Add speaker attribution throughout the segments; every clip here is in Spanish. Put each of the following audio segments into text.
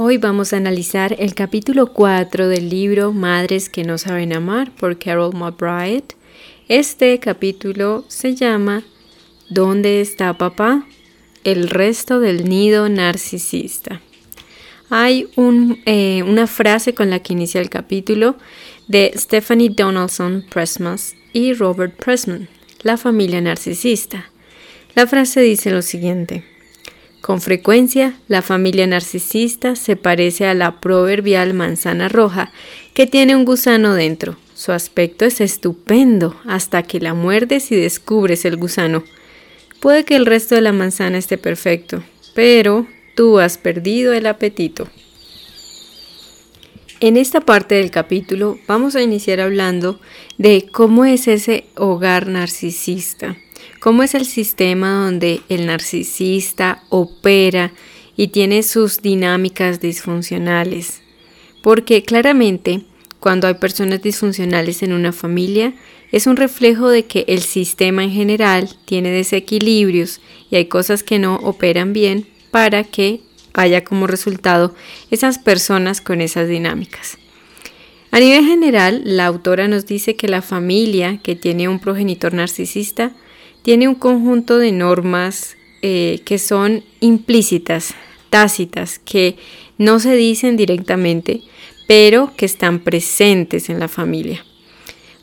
Speaker 1: Hoy vamos a analizar el capítulo 4 del libro Madres que no saben amar por Carol McBride. Este capítulo se llama ¿Dónde está papá? El resto del nido narcisista. Hay eh, una frase con la que inicia el capítulo de Stephanie Donaldson Pressmas y Robert Pressman, la familia narcisista. La frase dice lo siguiente. Con frecuencia, la familia narcisista se parece a la proverbial manzana roja que tiene un gusano dentro. Su aspecto es estupendo hasta que la muerdes y descubres el gusano. Puede que el resto de la manzana esté perfecto, pero tú has perdido el apetito. En esta parte del capítulo vamos a iniciar hablando de cómo es ese hogar narcisista. ¿Cómo es el sistema donde el narcisista opera y tiene sus dinámicas disfuncionales? Porque claramente cuando hay personas disfuncionales en una familia es un reflejo de que el sistema en general tiene desequilibrios y hay cosas que no operan bien para que haya como resultado esas personas con esas dinámicas. A nivel general, la autora nos dice que la familia que tiene un progenitor narcisista tiene un conjunto de normas eh, que son implícitas, tácitas, que no se dicen directamente, pero que están presentes en la familia.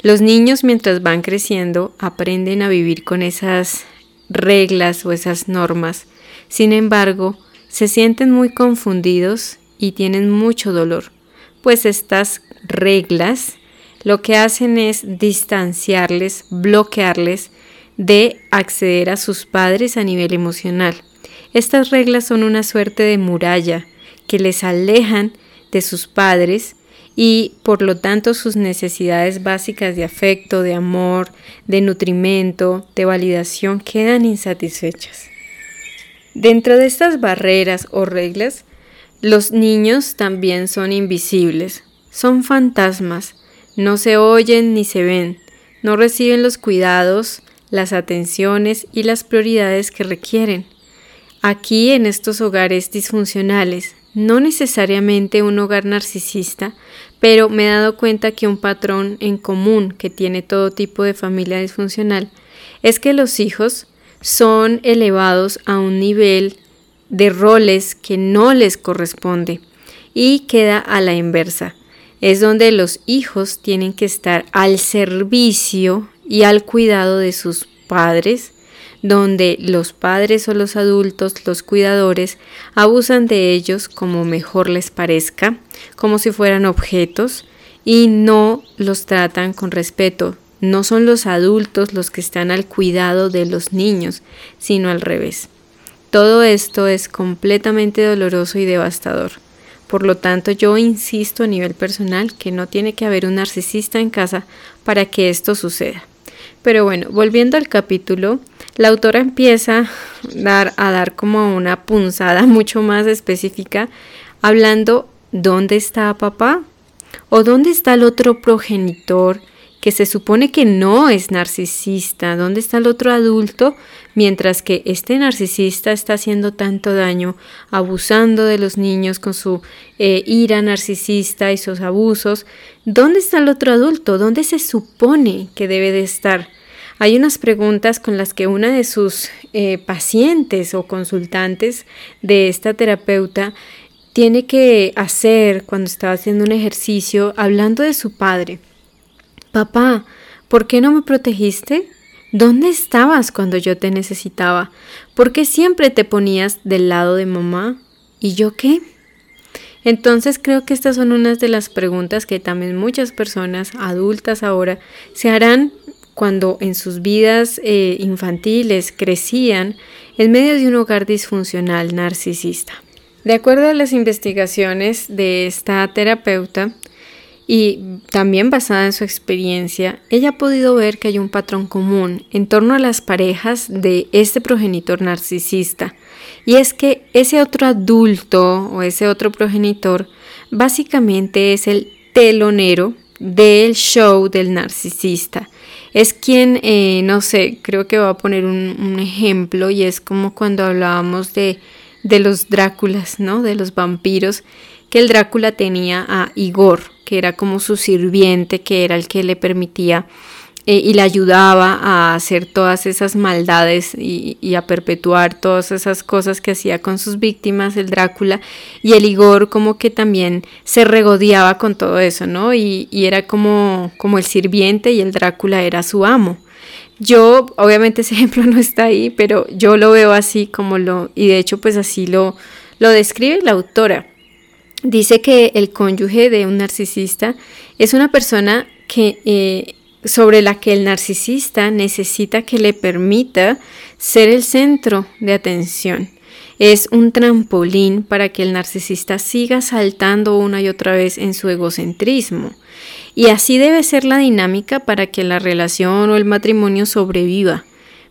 Speaker 1: Los niños mientras van creciendo aprenden a vivir con esas reglas o esas normas. Sin embargo, se sienten muy confundidos y tienen mucho dolor, pues estas reglas lo que hacen es distanciarles, bloquearles de acceder a sus padres a nivel emocional. Estas reglas son una suerte de muralla que les alejan de sus padres y por lo tanto sus necesidades básicas de afecto, de amor, de nutrimento, de validación quedan insatisfechas. Dentro de estas barreras o reglas, los niños también son invisibles, son fantasmas, no se oyen ni se ven, no reciben los cuidados, las atenciones y las prioridades que requieren. Aquí en estos hogares disfuncionales, no necesariamente un hogar narcisista, pero me he dado cuenta que un patrón en común que tiene todo tipo de familia disfuncional es que los hijos son elevados a un nivel de roles que no les corresponde y queda a la inversa. Es donde los hijos tienen que estar al servicio y al cuidado de sus padres, donde los padres o los adultos, los cuidadores, abusan de ellos como mejor les parezca, como si fueran objetos, y no los tratan con respeto. No son los adultos los que están al cuidado de los niños, sino al revés. Todo esto es completamente doloroso y devastador. Por lo tanto, yo insisto a nivel personal que no tiene que haber un narcisista en casa para que esto suceda. Pero bueno, volviendo al capítulo, la autora empieza a dar, a dar como una punzada mucho más específica, hablando dónde está papá o dónde está el otro progenitor que se supone que no es narcisista, dónde está el otro adulto, mientras que este narcisista está haciendo tanto daño, abusando de los niños con su eh, ira narcisista y sus abusos, ¿dónde está el otro adulto? ¿Dónde se supone que debe de estar? Hay unas preguntas con las que una de sus eh, pacientes o consultantes de esta terapeuta tiene que hacer cuando estaba haciendo un ejercicio hablando de su padre. Papá, ¿por qué no me protegiste? ¿Dónde estabas cuando yo te necesitaba? ¿Por qué siempre te ponías del lado de mamá? ¿Y yo qué? Entonces creo que estas son unas de las preguntas que también muchas personas adultas ahora se harán cuando en sus vidas eh, infantiles crecían en medio de un hogar disfuncional narcisista. De acuerdo a las investigaciones de esta terapeuta y también basada en su experiencia, ella ha podido ver que hay un patrón común en torno a las parejas de este progenitor narcisista. Y es que ese otro adulto o ese otro progenitor básicamente es el telonero del show del narcisista es quien, eh, no sé, creo que va a poner un, ejemplo y es como cuando hablábamos de, de los Dráculas, ¿no? De los vampiros, que el Drácula tenía a Igor, que era como su sirviente, que era el que le permitía eh, y le ayudaba a hacer todas esas maldades y, a perpetuar todas esas cosas que hacía con sus víctimas, el Drácula, y el Igor como que también se regodeaba con todo eso, ¿no? Y, y era como, como el sirviente y el Drácula era su amo. Yo, obviamente ese ejemplo no está ahí, pero yo lo veo así como lo, y de hecho pues así lo, lo describe la autora. Dice que el cónyuge de un narcisista es una persona que eh, sobre la que el narcisista necesita que le permita ser el centro de atención. Es un trampolín para que el narcisista siga saltando una y otra vez en su egocentrismo. Y así debe ser la dinámica para que la relación o el matrimonio sobreviva.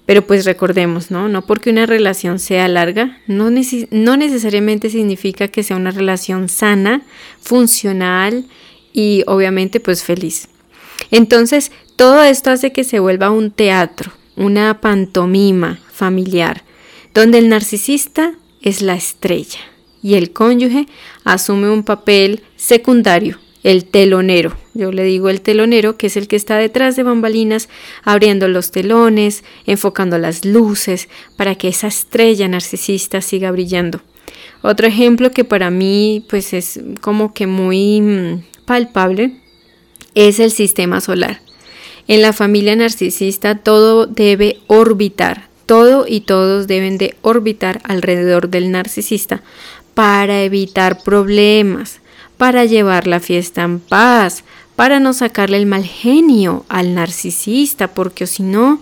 Speaker 1: Pero pues recordemos, ¿no? No porque una relación sea larga, no, no necesariamente significa que sea una relación sana, funcional y obviamente pues feliz. Entonces, todo esto hace que se vuelva un teatro, una pantomima familiar, donde el narcisista es la estrella y el cónyuge asume un papel secundario, el telonero. Yo le digo el telonero, que es el que está detrás de bambalinas, abriendo los telones, enfocando las luces, para que esa estrella narcisista siga brillando. Otro ejemplo que para mí pues es como que muy mm, palpable es el sistema solar. En la familia narcisista todo debe orbitar, todo y todos deben de orbitar alrededor del narcisista para evitar problemas, para llevar la fiesta en paz, para no sacarle el mal genio al narcisista, porque si no,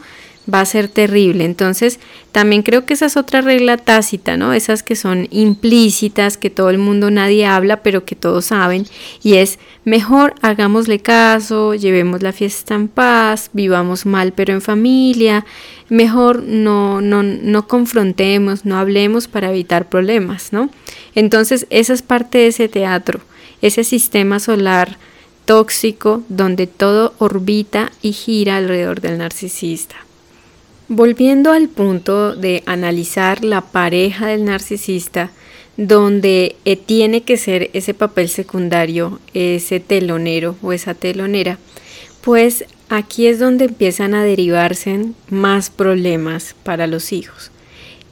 Speaker 1: va a ser terrible. Entonces, también creo que esa es otra regla tácita, ¿no? Esas que son implícitas, que todo el mundo nadie habla, pero que todos saben, y es mejor hagámosle caso, llevemos la fiesta en paz, vivamos mal pero en familia, mejor no, no, no confrontemos, no hablemos para evitar problemas, ¿no? Entonces, esa es parte de ese teatro, ese sistema solar tóxico donde todo orbita y gira alrededor del narcisista. Volviendo al punto de analizar la pareja del narcisista, donde eh, tiene que ser ese papel secundario, ese telonero o esa telonera, pues aquí es donde empiezan a derivarse más problemas para los hijos.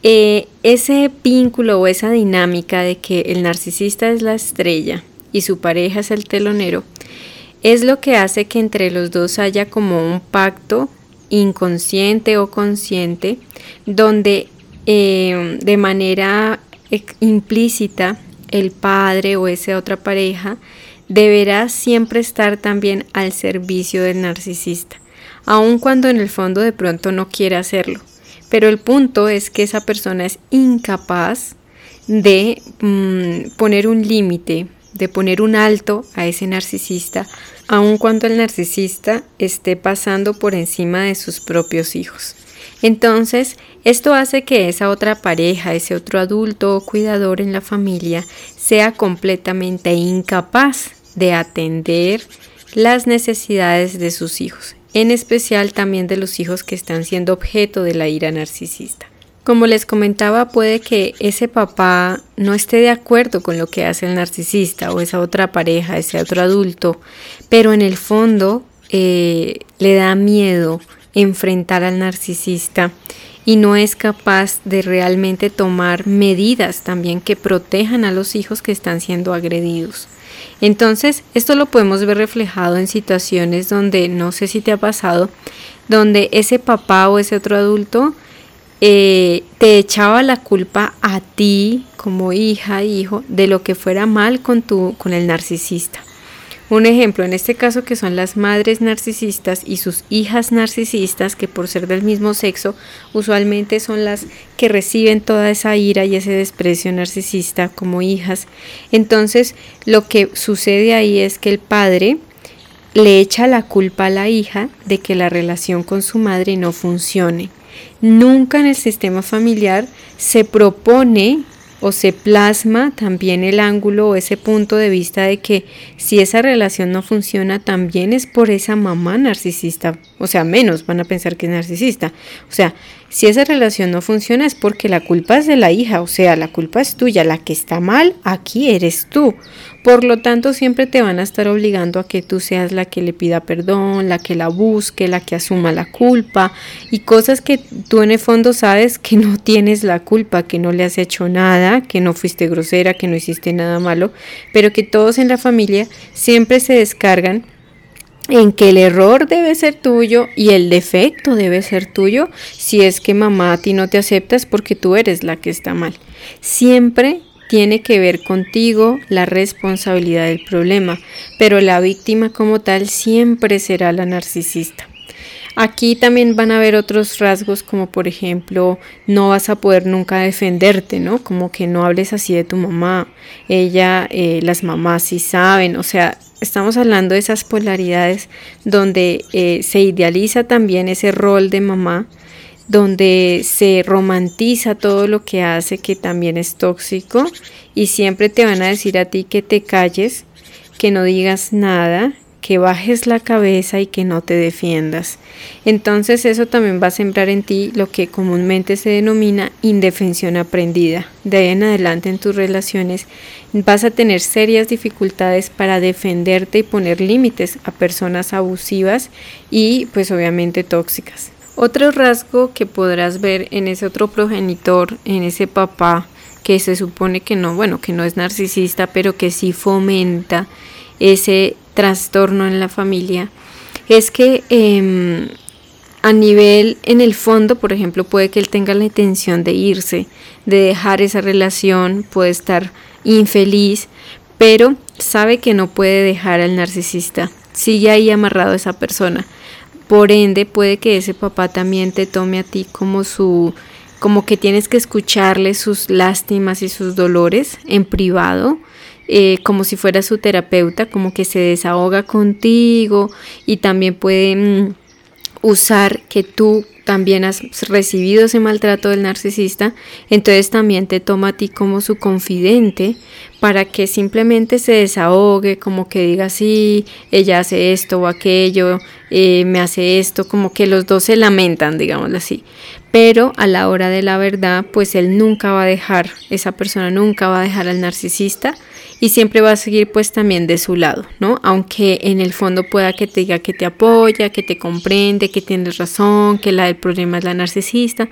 Speaker 1: Eh, ese vínculo o esa dinámica de que el narcisista es la estrella y su pareja es el telonero, es lo que hace que entre los dos haya como un pacto inconsciente o consciente, donde eh, de manera implícita el padre o esa otra pareja deberá siempre estar también al servicio del narcisista, aun cuando en el fondo de pronto no quiere hacerlo. Pero el punto es que esa persona es incapaz de mm, poner un límite, de poner un alto a ese narcisista, aun cuando el narcisista esté pasando por encima de sus propios hijos. Entonces, esto hace que esa otra pareja, ese otro adulto o cuidador en la familia, sea completamente incapaz de atender las necesidades de sus hijos, en especial también de los hijos que están siendo objeto de la ira narcisista. Como les comentaba, puede que ese papá no esté de acuerdo con lo que hace el narcisista o esa otra pareja, ese otro adulto, pero en el fondo eh, le da miedo enfrentar al narcisista y no es capaz de realmente tomar medidas también que protejan a los hijos que están siendo agredidos. Entonces, esto lo podemos ver reflejado en situaciones donde, no sé si te ha pasado, donde ese papá o ese otro adulto eh, te echaba la culpa a ti como hija, hijo, de lo que fuera mal con, tu, con el narcisista. Un ejemplo, en este caso que son las madres narcisistas y sus hijas narcisistas, que por ser del mismo sexo, usualmente son las que reciben toda esa ira y ese desprecio narcisista como hijas. Entonces, lo que sucede ahí es que el padre le echa la culpa a la hija de que la relación con su madre no funcione. Nunca en el sistema familiar se propone o se plasma también el ángulo o ese punto de vista de que si esa relación no funciona también es por esa mamá narcisista, o sea, menos van a pensar que es narcisista. O sea, Si esa relación no funciona es porque la culpa es de la hija, o sea, la culpa es tuya, la que está mal aquí eres tú. Por lo tanto, siempre te van a estar obligando a que tú seas la que le pida perdón, la que la busque, la que asuma la culpa y cosas que tú en el fondo sabes que no tienes la culpa, que no le has hecho nada, que no fuiste grosera, que no hiciste nada malo, pero que todos en la familia siempre se descargan en que el error debe ser tuyo y el defecto debe ser tuyo si es que mamá a ti no te aceptas porque tú eres la que está mal. Siempre tiene que ver contigo la responsabilidad del problema, pero la víctima como tal siempre será la narcisista. Aquí también van a haber otros rasgos como por ejemplo no vas a poder nunca defenderte, ¿no? Como que no hables así de tu mamá. Ella, eh, las mamás sí saben, o sea, estamos hablando de esas polaridades donde eh, se idealiza también ese rol de mamá, donde se romantiza todo lo que hace que también es tóxico y siempre te van a decir a ti que te calles, que no digas nada, que bajes la cabeza y que no te defiendas. Entonces eso también va a sembrar en ti lo que comúnmente se denomina indefensión aprendida. De ahí en adelante en tus relaciones vas a tener serias dificultades para defenderte y poner límites a personas abusivas y pues obviamente tóxicas. Otro rasgo que podrás ver en ese otro progenitor, en ese papá que se supone que no, bueno, que no es narcisista, pero que sí fomenta ese trastorno en la familia es que em, a nivel, en el fondo, por ejemplo, puede que él tenga la intención de irse, de dejar esa relación, puede estar infeliz, pero sabe que no puede dejar al narcisista, sigue ahí amarrado a esa persona. Por ende, puede que ese papá también te tome a ti como su como que tienes que escucharle sus lástimas y sus dolores en privado eh, como si fuera su terapeuta, como que se desahoga contigo y también puede mm, usar que tú también has recibido ese maltrato del narcisista, entonces también te toma a ti como su confidente para que simplemente se desahogue, como que diga, sí, ella hace esto o aquello, eh, me hace esto, como que los dos se lamentan, digámoslo así. Pero a la hora de la verdad, pues él nunca va a dejar, esa persona nunca va a dejar al narcisista y siempre va a seguir pues también de su lado, ¿no? Aunque en el fondo pueda que te diga que te apoya, que te comprende, que tienes razón, que la problema es la narcisista,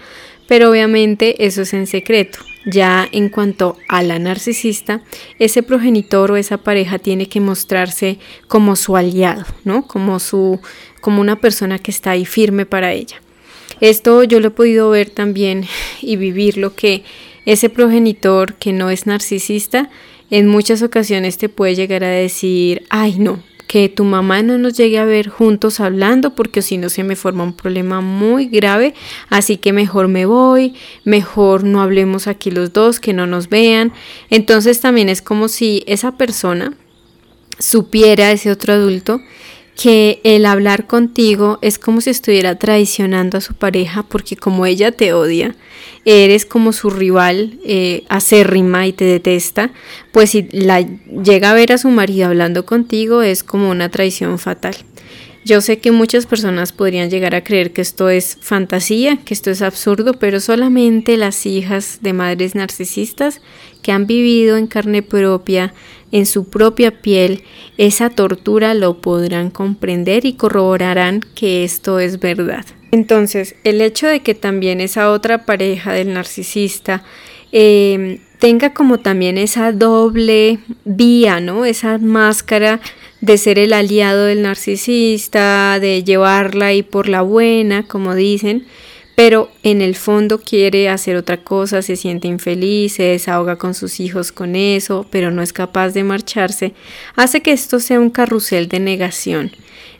Speaker 1: pero obviamente eso es en secreto. Ya en cuanto a la narcisista, ese progenitor o esa pareja tiene que mostrarse como su aliado, ¿no? Como su como una persona que está ahí firme para ella. Esto yo lo he podido ver también y vivir lo que ese progenitor que no es narcisista en muchas ocasiones te puede llegar a decir, ay no, que tu mamá no nos llegue a ver juntos hablando porque si no se me forma un problema muy grave, así que mejor me voy, mejor no hablemos aquí los dos, que no nos vean. Entonces también es como si esa persona supiera, ese otro adulto, que el hablar contigo es como si estuviera traicionando a su pareja porque como ella te odia, eres como su rival eh, acérrima y te detesta, pues si la llega a ver a su marido hablando contigo es como una traición fatal. Yo sé que muchas personas podrían llegar a creer que esto es fantasía, que esto es absurdo, pero solamente las hijas de madres narcisistas que han vivido en carne propia en su propia piel esa tortura lo podrán comprender y corroborarán que esto es verdad. Entonces, el hecho de que también esa otra pareja del narcisista em, tenga como también esa doble vía, ¿no? Esa máscara de ser el aliado del narcisista, de llevarla ahí por la buena, como dicen, pero en el fondo quiere hacer otra cosa, se siente infeliz, se desahoga con sus hijos con eso, pero no es capaz de marcharse, hace que esto sea un carrusel de negación.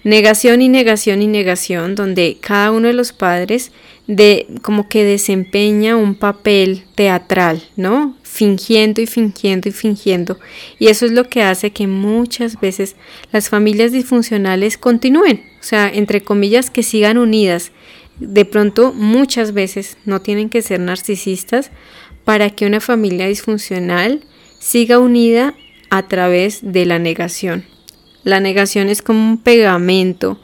Speaker 1: Negación y negación y negación, donde cada uno de los padres de como que desempeña un papel teatral, ¿no? Fingiendo y fingiendo y fingiendo. Y eso es lo que hace que muchas veces las familias disfuncionales continúen, o sea, entre comillas, que sigan unidas, de pronto muchas veces no tienen que ser narcisistas para que una familia disfuncional siga unida a través de la negación. La negación es como un pegamento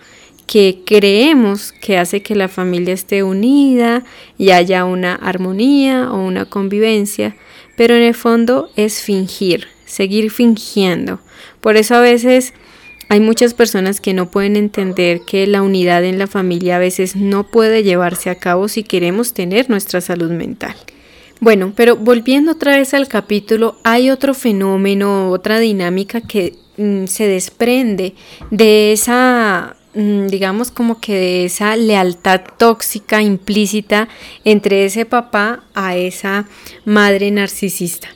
Speaker 1: que creemos que hace que la familia esté unida y haya una armonía o una convivencia, pero en el fondo es fingir, seguir fingiendo. Por eso a veces hay muchas personas que no pueden entender que la unidad en la familia a veces no puede llevarse a cabo si queremos tener nuestra salud mental. Bueno, pero volviendo otra vez al capítulo, hay otro fenómeno, otra dinámica que mm, se desprende de esa mm, digamos como que de esa lealtad tóxica implícita entre ese papá a esa madre narcisista.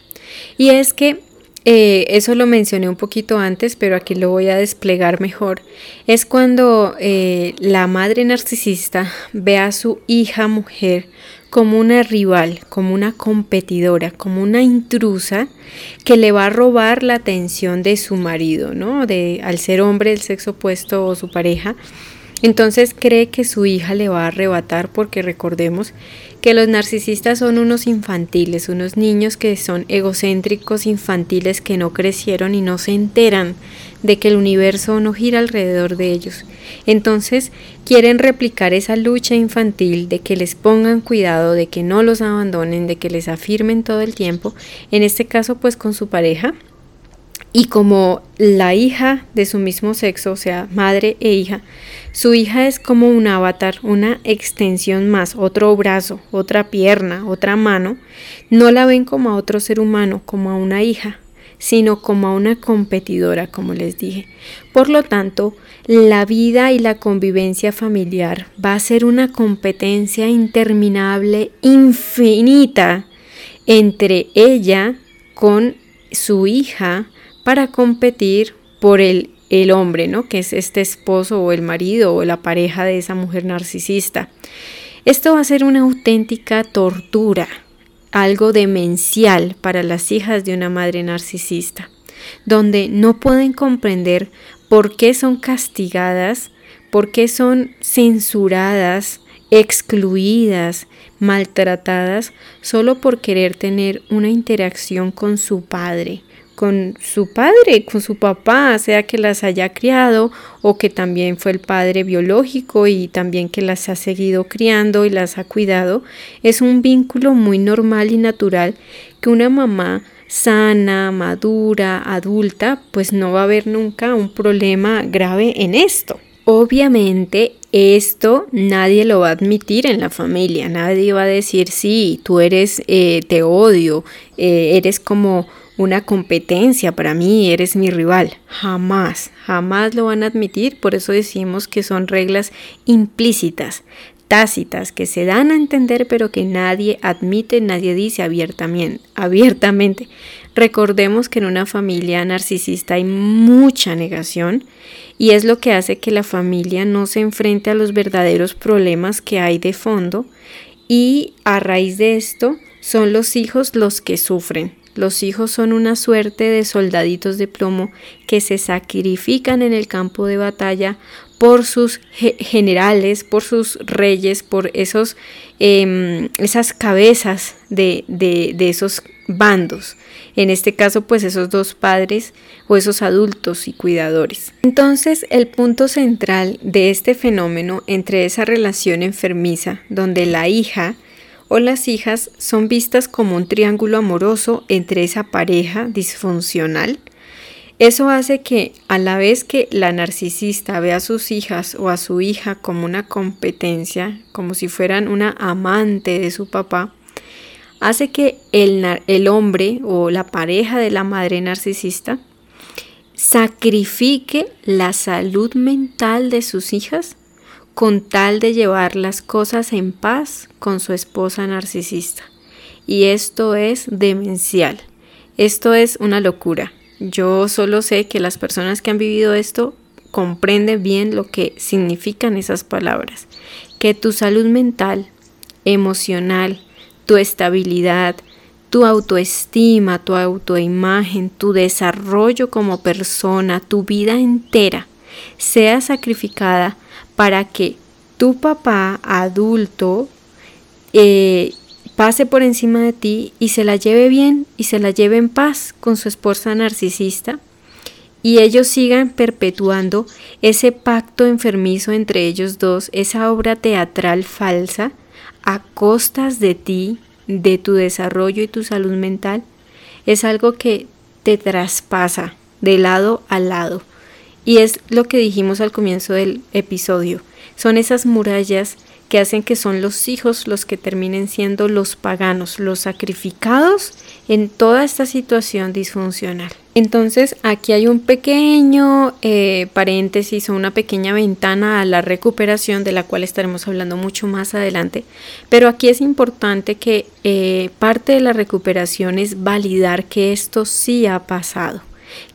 Speaker 1: Y es que eh, eso lo mencioné un poquito antes, pero aquí lo voy a desplegar mejor. Es cuando eh, la madre narcisista ve a su hija mujer como una rival, como una competidora, como una intrusa que le va a robar la atención de su marido, ¿no? De, al ser hombre del sexo opuesto o su pareja. Entonces cree que su hija le va a arrebatar porque recordemos que los narcisistas son unos infantiles, unos niños que son egocéntricos, infantiles, que no crecieron y no se enteran de que el universo no gira alrededor de ellos. Entonces quieren replicar esa lucha infantil de que les pongan cuidado, de que no los abandonen, de que les afirmen todo el tiempo, en este caso pues con su pareja, y como la hija de su mismo sexo, o sea, madre e hija, su hija es como un avatar, una extensión más, otro brazo, otra pierna, otra mano, no la ven como a otro ser humano, como a una hija, sino como a una competidora, como les dije. Por lo tanto, la vida y la convivencia familiar va a ser una competencia interminable, infinita, entre ella con su hija, para competir por el, el hombre, ¿no? Que es este esposo o el marido o la pareja de esa mujer narcisista. Esto va a ser una auténtica tortura, algo demencial para las hijas de una madre narcisista, donde no pueden comprender por qué son castigadas, por qué son censuradas, excluidas, maltratadas, solo por querer tener una interacción con su padre, con su padre, con su papá, sea que las haya criado o que también fue el padre biológico y también que las ha seguido criando y las ha cuidado, es un vínculo muy normal y natural que una mamá sana, madura, adulta, pues no va a haber nunca un problema grave en esto. Obviamente esto nadie lo va a admitir en la familia, nadie va a decir sí, tú eres, eh, te odio, eh, eres como una competencia para mí, eres mi rival. Jamás, jamás lo van a admitir. Por eso decimos que son reglas implícitas, tácitas, que se dan a entender pero que nadie admite, nadie dice abiertamente. Recordemos que en una familia narcisista hay mucha negación y es lo que hace que la familia no se enfrente a los verdaderos problemas que hay de fondo y a raíz de esto son los hijos los que sufren. Los hijos son una suerte de soldaditos de plomo que se sacrifican en el campo de batalla por sus generales, por sus reyes, por esos, em, esas cabezas de, de, de esos bandos. En este caso, pues esos dos padres o esos adultos y cuidadores. Entonces, el punto central de este fenómeno entre esa relación enfermiza, donde la hija o las hijas son vistas como un triángulo amoroso entre esa pareja disfuncional. Eso hace que a la vez que la narcisista ve a sus hijas o a su hija como una competencia, como si fueran una amante de su papá, hace que el, el hombre o la pareja de la madre narcisista sacrifique la salud mental de sus hijas con tal de llevar las cosas en paz con su esposa narcisista. Y esto es demencial. Esto es una locura. Yo solo sé que las personas que han vivido esto comprenden bien lo que significan esas palabras. Que tu salud mental, emocional, tu estabilidad, tu autoestima, tu autoimagen, tu desarrollo como persona, tu vida entera, sea sacrificada para que tu papá adulto eh, pase por encima de ti y se la lleve bien y se la lleve en paz con su esposa narcisista y ellos sigan perpetuando ese pacto enfermizo entre ellos dos, esa obra teatral falsa, a costas de ti, de tu desarrollo y tu salud mental, es algo que te traspasa de lado a lado. Y es lo que dijimos al comienzo del episodio. Son esas murallas que hacen que son los hijos los que terminen siendo los paganos, los sacrificados en toda esta situación disfuncional. Entonces aquí hay un pequeño eh, paréntesis o una pequeña ventana a la recuperación de la cual estaremos hablando mucho más adelante, pero aquí es importante que eh, parte de la recuperación es validar que esto sí ha pasado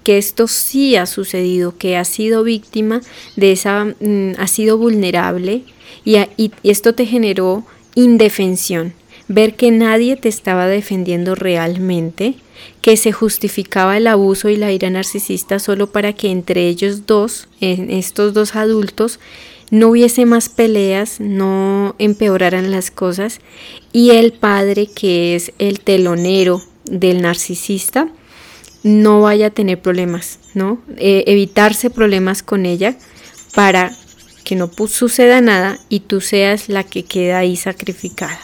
Speaker 1: que esto sí ha sucedido, que ha sido víctima de esa, mm, ha sido vulnerable y, esto te generó indefensión, ver que nadie te estaba defendiendo realmente, que se justificaba el abuso y la ira narcisista solo para que entre ellos dos, en estos dos adultos, no hubiese más peleas, no empeoraran las cosas. Y el padre, que es el telonero del narcisista, no vaya a tener problemas, ¿no? Eh, evitarse problemas con ella para que no suceda nada y tú seas la que queda ahí sacrificada.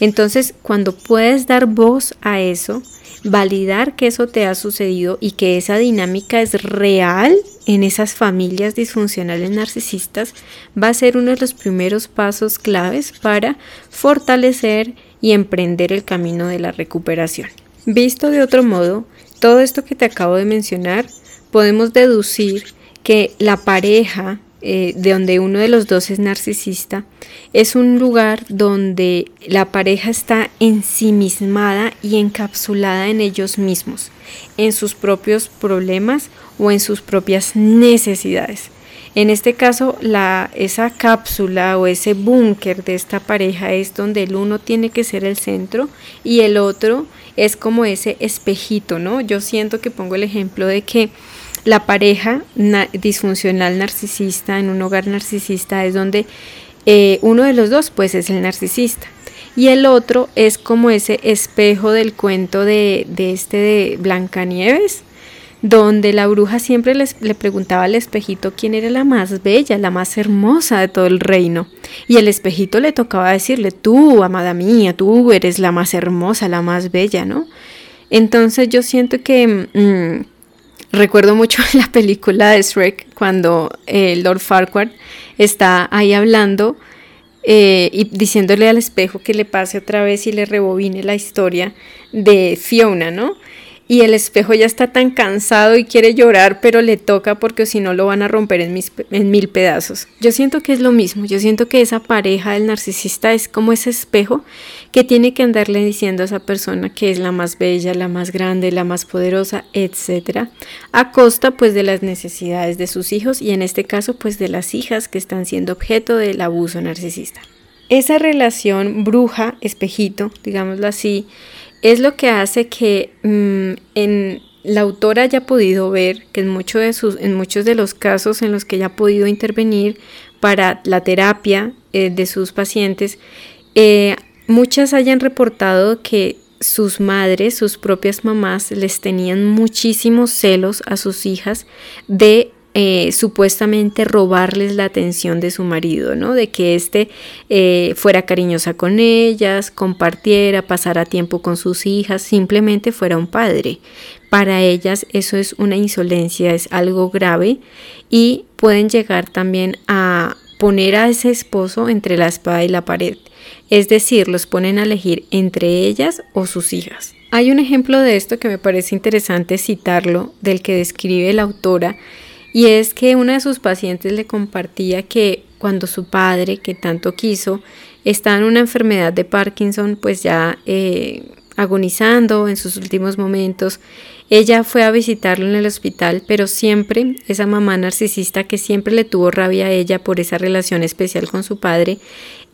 Speaker 1: Entonces, cuando puedes dar voz a eso, validar que eso te ha sucedido y que esa dinámica es real en esas familias disfuncionales narcisistas, va a ser uno de los primeros pasos claves para fortalecer y emprender el camino de la recuperación. Visto de otro modo, todo esto que te acabo de mencionar, podemos deducir que la pareja eh, de donde uno de los dos es narcisista, es un lugar donde la pareja está ensimismada y encapsulada en ellos mismos, en sus propios problemas o en sus propias necesidades. En este caso, la, esa cápsula o ese búnker de esta pareja es donde el uno tiene que ser el centro y el otro es como ese espejito, ¿no? Yo siento que pongo el ejemplo de que la pareja disfuncional narcisista en un hogar narcisista es donde eh, uno de los dos pues es el narcisista y el otro es como ese espejo del cuento de, de este de Blancanieves donde la bruja siempre les, le preguntaba al espejito quién era la más bella, la más hermosa de todo el reino. Y el espejito le tocaba decirle, tú, amada mía, tú eres la más hermosa, la más bella, ¿no? Entonces yo siento que mm, Recuerdo mucho la película de Shrek cuando eh, Lord Farquaad está ahí hablando eh, y diciéndole al espejo que le pase otra vez y le rebobine la historia de Fiona, ¿no? Y el espejo ya está tan cansado y quiere llorar, pero le toca porque si no lo van a romper en, mil pedazos. Yo siento que es lo mismo, yo siento que esa pareja del narcisista es como ese espejo que tiene que andarle diciendo a esa persona que es la más bella, la más grande, la más poderosa, etcétera, a costa pues de las necesidades de sus hijos y en este caso pues de las hijas que están siendo objeto del abuso narcisista. Esa relación bruja-espejito, digámoslo así, es lo que hace que mm, en la autora haya podido ver que en, de sus, en muchos de los casos en los que ella ha podido intervenir para la terapia eh, de sus pacientes, eh, muchas hayan reportado que sus madres, sus propias mamás, les tenían muchísimos celos a sus hijas de eh, supuestamente robarles la atención de su marido, ¿no? De que éste eh, fuera cariñosa con ellas, compartiera, pasara tiempo con sus hijas, simplemente fuera un padre. Para ellas eso es una insolencia, es algo grave y pueden llegar también a poner a ese esposo entre la espada y la pared. Es decir, los ponen a elegir entre ellas o sus hijas. Hay un ejemplo de esto que me parece interesante citarlo, del que describe la autora y es que una de sus pacientes le compartía que cuando su padre, que tanto quiso, estaba en una enfermedad de Parkinson, pues ya eh, agonizando en sus últimos momentos, ella fue a visitarlo en el hospital, pero siempre esa mamá narcisista que siempre le tuvo rabia a ella por esa relación especial con su padre,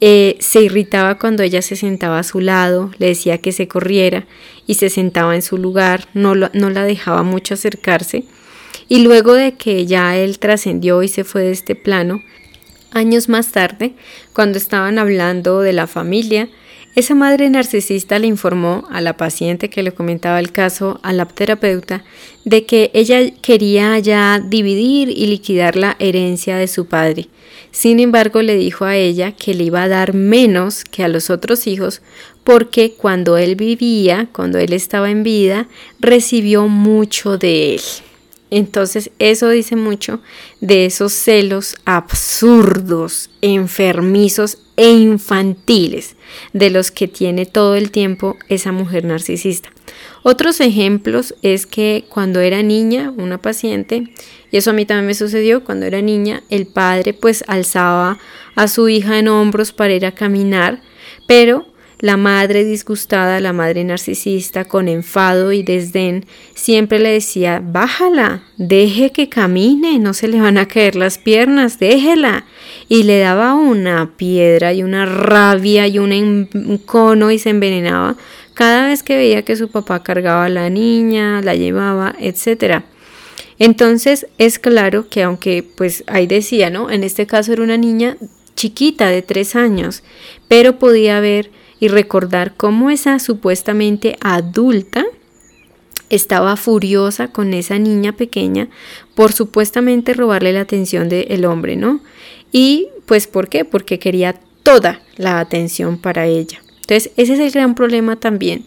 Speaker 1: eh, se irritaba cuando ella se sentaba a su lado, le decía que se corriera y se sentaba en su lugar, no, no la dejaba mucho acercarse y luego de que ya él trascendió y se fue de este plano, años más tarde, cuando estaban hablando de la familia, Esa madre narcisista le informó a la paciente que le comentaba el caso, a la terapeuta, de que ella quería ya dividir y liquidar la herencia de su padre. Sin embargo, le dijo a ella que le iba a dar menos que a los otros hijos porque cuando él vivía, cuando él estaba en vida, recibió mucho de él. Entonces eso dice mucho de esos celos absurdos, enfermizos e infantiles de los que tiene todo el tiempo esa mujer narcisista. Otros ejemplos es que cuando era niña, una paciente, y eso a mí también me sucedió, cuando era niña, el padre pues alzaba a su hija en hombros para ir a caminar, pero la madre disgustada, la madre narcisista, con enfado y desdén, siempre le decía, bájala, deje que camine, no se le van a caer las piernas, déjela. Y le daba una piedra y una rabia y un encono y se envenenaba cada vez que veía que su papá cargaba a la niña, la llevaba, etc. Entonces es claro que aunque pues ahí decía, ¿no? En este caso era una niña chiquita de tres años, pero podía ver y recordar cómo esa supuestamente adulta estaba furiosa con esa niña pequeña por supuestamente robarle la atención del hombre, ¿no? Y pues ¿por qué? Porque quería toda la atención para ella. Entonces ese es el gran problema también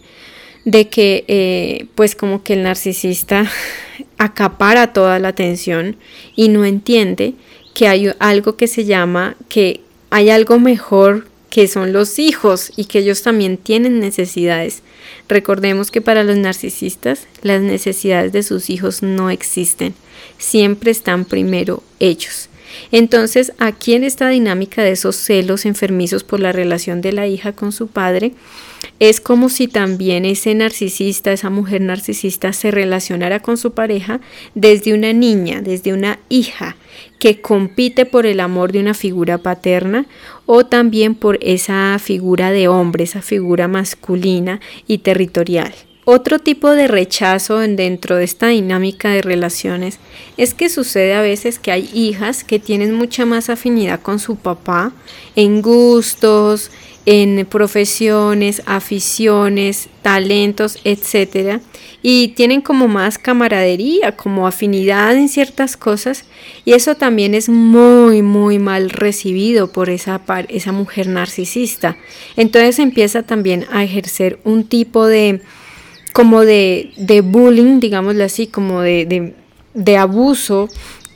Speaker 1: de que eh, pues como que el narcisista acapara toda la atención y no entiende que hay algo que se llama que hay algo mejor que son los hijos y que ellos también tienen necesidades. Recordemos que para los narcisistas las necesidades de sus hijos no existen, siempre están primero ellos. Entonces, aquí en esta dinámica de esos celos enfermizos por la relación de la hija con su padre, es como si también ese narcisista, esa mujer narcisista, se relacionara con su pareja desde una niña, desde una hija, que compite por el amor de una figura paterna o también por esa figura de hombre, esa figura masculina y territorial. Otro tipo de rechazo dentro de esta dinámica de relaciones es que sucede a veces que hay hijas que tienen mucha más afinidad con su papá en gustos, en profesiones, aficiones, talentos, etcétera, y tienen como más camaradería, como afinidad en ciertas cosas, y eso también es muy, muy mal recibido por esa, esa mujer narcisista. Entonces empieza también a ejercer un tipo de, como de, de bullying, digámoslo así, como de, de, de abuso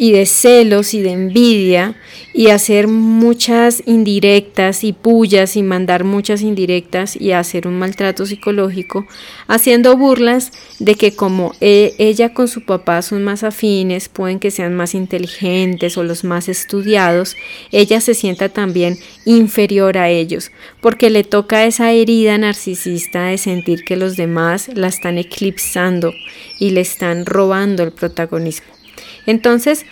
Speaker 1: y de celos y de envidia y hacer muchas indirectas y pullas y mandar muchas indirectas y hacer un maltrato psicológico, haciendo burlas de que como e, ella con su papá son más afines, pueden que sean más inteligentes o los más estudiados, ella se sienta también inferior a ellos, porque le toca esa herida narcisista de sentir que los demás la están eclipsando y le están robando el protagonismo. Entonces,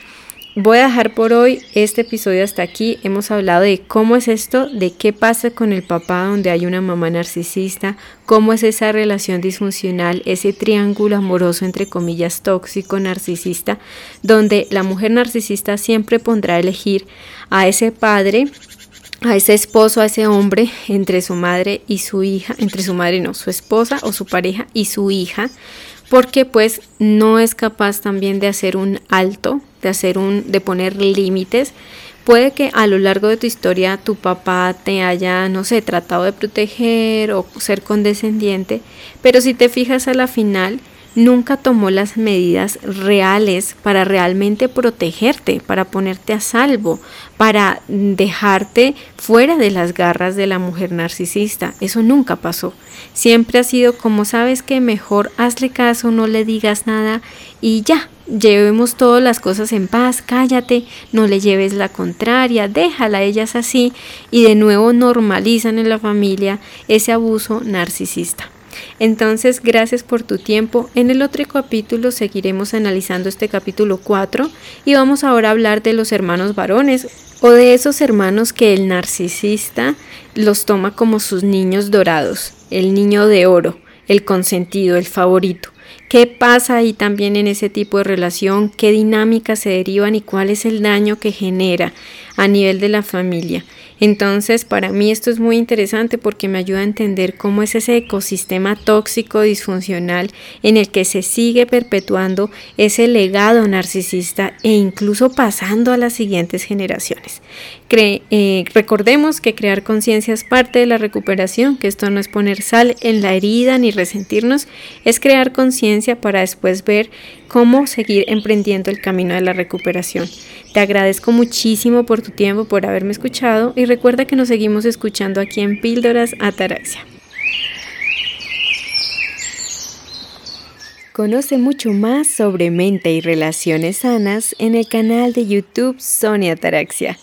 Speaker 1: voy a dejar por hoy este episodio hasta aquí. Hemos hablado de cómo es esto, de qué pasa con el papá donde hay una mamá narcisista, cómo es esa relación disfuncional, ese triángulo amoroso entre comillas tóxico narcisista, donde la mujer narcisista siempre pondrá a elegir a ese padre a ese esposo, a ese hombre, entre su madre y su hija, entre su madre no, su esposa o su pareja y su hija, porque pues no es capaz también de hacer un alto, de hacer un de poner límites. Puede que a lo largo de tu historia tu papá te haya, no sé, tratado de proteger o ser condescendiente, pero si te fijas a la final, nunca tomó las medidas reales para realmente protegerte, para ponerte a salvo, para dejarte fuera de las garras de la mujer narcisista. Eso nunca pasó. Siempre ha sido como sabes que mejor hazle caso, no le digas nada y ya, llevemos todas las cosas en paz, cállate, no le lleves la contraria, déjala, ellas así y de nuevo normalizan en la familia ese abuso narcisista. Entonces, gracias por tu tiempo. En el otro capítulo seguiremos analizando este capítulo 4 y vamos ahora a hablar de los hermanos varones o de esos hermanos que el narcisista los toma como sus niños dorados, el niño de oro, el consentido, el favorito. ¿Qué pasa ahí también en ese tipo de relación? ¿Qué dinámicas se derivan y cuál es el daño que genera a nivel de la familia? Entonces, para mí esto es muy interesante porque me ayuda a entender cómo es ese ecosistema tóxico, disfuncional, en el que se sigue perpetuando ese legado narcisista e incluso pasando a las siguientes generaciones. Eh, recordemos que crear conciencia es parte de la recuperación, que esto no es poner sal en la herida ni resentirnos, es crear conciencia para después ver cómo seguir emprendiendo el camino de la recuperación. Te agradezco muchísimo por tu tiempo, por haberme escuchado y recuerda que nos seguimos escuchando aquí en Píldoras Ataraxia. Conoce mucho más sobre mente y relaciones sanas en el canal de YouTube Sonia Ataraxia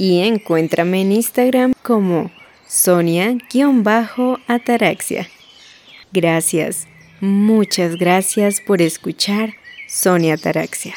Speaker 1: y encuéntrame en Instagram como Sonia-Ataraxia. Gracias, muchas gracias por escuchar Sonia Ataraxia.